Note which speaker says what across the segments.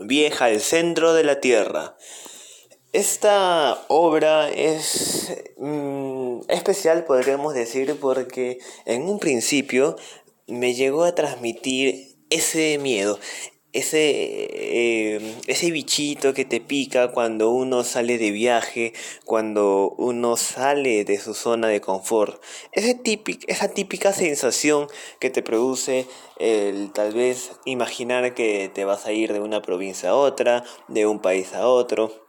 Speaker 1: Vieja al centro de la Tierra. Esta obra es mm, especial, podríamos decir, porque en un principio me llegó a transmitir ese miedo, ese, eh, ese bichito que te pica cuando uno sale de viaje, cuando uno sale de su zona de confort. Ese esa típica sensación que te produce el tal vez imaginar que te vas a ir de una provincia a otra, de un país a otro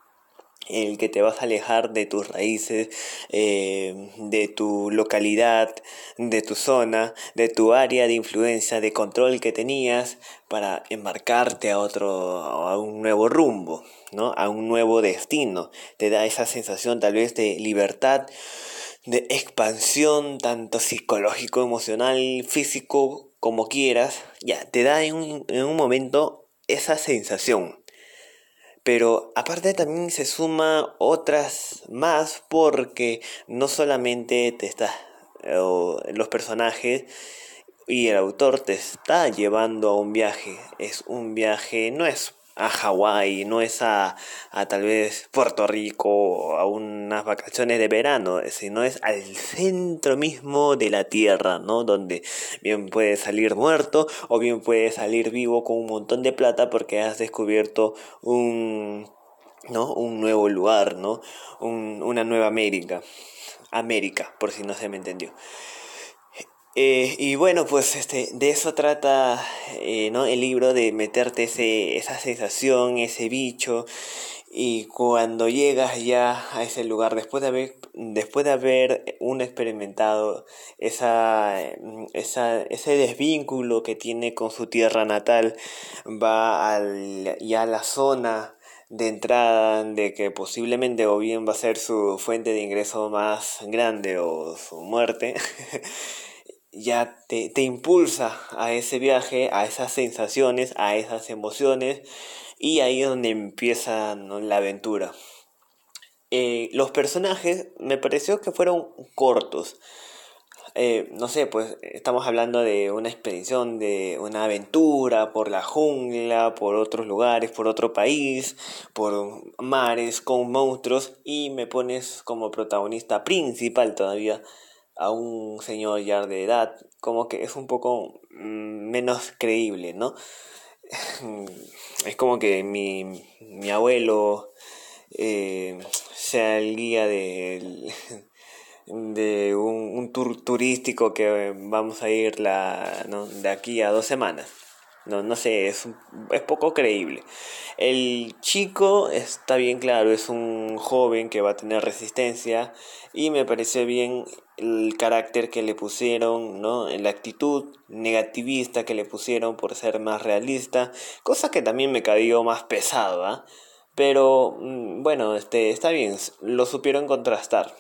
Speaker 1: el que te vas a alejar de tus raíces, eh, de tu localidad, de tu zona, de tu área de influencia, de control que tenías para embarcarte a otro, a un nuevo rumbo, ¿no? A un nuevo destino. Te da esa sensación tal vez de libertad, de expansión, tanto psicológico, emocional, físico, como quieras. Ya, te da en un, en un momento esa sensación pero aparte también se suma otras más porque no solamente te está los personajes y el autor te está llevando a un viaje, es un viaje, no es a Hawái, no es a, a tal vez Puerto Rico, a unas vacaciones de verano, sino es al centro mismo de la Tierra, ¿no? Donde bien puedes salir muerto o bien puedes salir vivo con un montón de plata porque has descubierto un, ¿no? un nuevo lugar, ¿no? Un, una nueva América. América, por si no se me entendió. Eh, y bueno, pues este, de eso trata eh, ¿no? el libro, de meterte ese, esa sensación, ese bicho. Y cuando llegas ya a ese lugar, después de haber, después de haber un experimentado esa, esa, ese desvínculo que tiene con su tierra natal, va al, ya a la zona de entrada de que posiblemente o bien va a ser su fuente de ingreso más grande o su muerte. ya te, te, impulsa a ese viaje, a esas sensaciones, a esas emociones, y ahí es donde empieza la aventura. Eh, los personajes me pareció que fueron cortos. Eh, no sé, pues estamos hablando de una expedición, de una aventura por la jungla, por otros lugares, por otro país, por mares, con monstruos, y me pones como protagonista principal todavía a un señor ya de edad, como que es un poco mm, menos creíble, ¿no? Es como que mi, mi abuelo eh, sea el guía de, de un, tour turístico que vamos a ir la, de aquí a dos semanas. No, no sé, es, es poco creíble. El chico está bien claro, es un joven que va a tener resistencia y me parece bien el carácter que le pusieron, ¿no? La actitud negativista que le pusieron por ser más realista, cosa que también me cayó más pesada, ¿ah? pero mm, bueno, este está bien, lo supieron contrastar.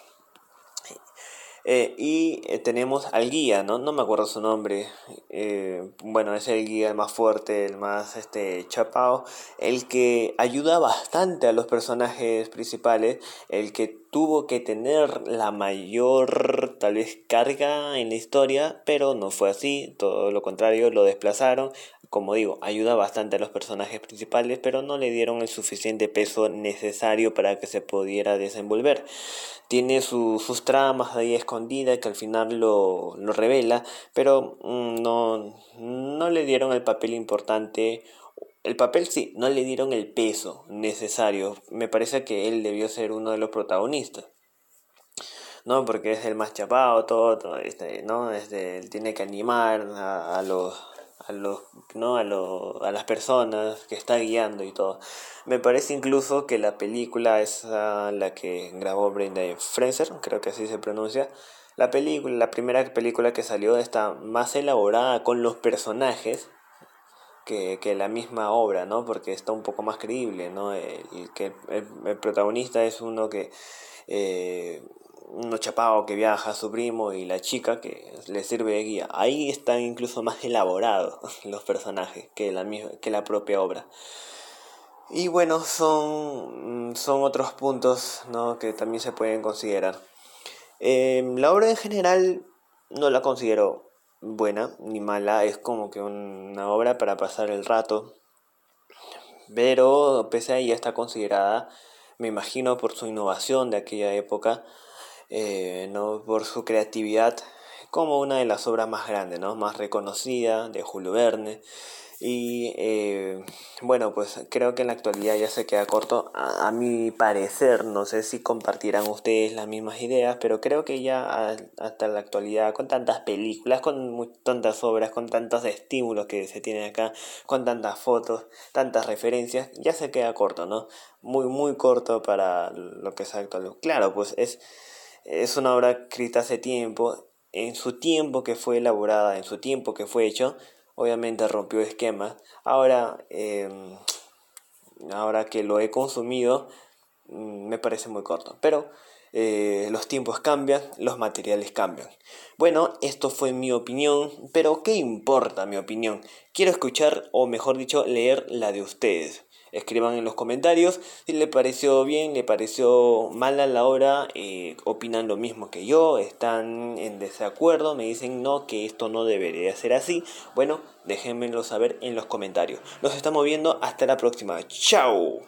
Speaker 1: Eh, y eh, tenemos al guía, ¿no? No me acuerdo su nombre. Eh, bueno, es el guía más fuerte, el más este, chapao, el que ayuda bastante a los personajes principales, el que tuvo que tener la mayor tal vez carga en la historia, pero no fue así, todo lo contrario, lo desplazaron. Como digo, ayuda bastante a los personajes principales, pero no le dieron el suficiente peso necesario para que se pudiera desenvolver tiene sus tramas ahí escondidas que al final lo, lo revela, pero mm, no, no le dieron el papel importante. El papel sí, no le dieron el peso necesario. Me parece que él debió ser uno de los protagonistas. ¿no? Porque es el más chapado, todo, este, ¿no? Este, él tiene que animar a los a los no a, a las personas que está guiando y todo. Me parece incluso que la película es la que grabó Brenda Fraser creo que así se pronuncia la película la primera película que salió está más elaborada con los personajes que, que la misma obra no porque está un poco más creíble no el, que el, protagonista es uno que eh, uno chapado que viaja a su primo y la chica que le sirve de guía. Ahí están incluso más elaborados los personajes que la, que la propia obra. Y bueno, son, son otros puntos ¿no? que también se pueden considerar. Em, la obra en general no la considero buena ni mala, es como que una obra para pasar el rato. pero pese a ella está considerada, me imagino por su innovación de aquella época, eh, ¿no? por su creatividad, como una de las obras más grandes, ¿no? más reconocida de Julio Verne. Y eh, bueno, pues creo que en la actualidad ya se queda corto. A, mi parecer, no sé si compartirán ustedes las mismas ideas, pero creo que ya hasta la actualidad, con tantas películas, con tantas obras, con tantos estímulos que se tienen acá, con tantas fotos, tantas referencias, ya se queda corto, ¿no? Muy, muy corto para lo que es actual. Claro, pues es, es una obra escrita hace tiempo, en su tiempo que fue elaborada, en su tiempo que fue hecho obviamente rompió esquemas. Ahora, em, ahora que lo he consumido, mm, me parece muy corto. Pero eh, los tiempos cambian, los materiales cambian. Bueno, esto fue mi opinión, pero ¿qué importa mi opinión? Quiero escuchar, o mejor dicho, leer la de ustedes. Escriban en los comentarios si le pareció bien, le pareció mala la obra, eh, opinan lo mismo que yo, están en desacuerdo, me dicen no, que esto no debería ser así. Bueno, déjenmelo saber en los comentarios. Nos estamos viendo hasta la próxima. ¡Chao!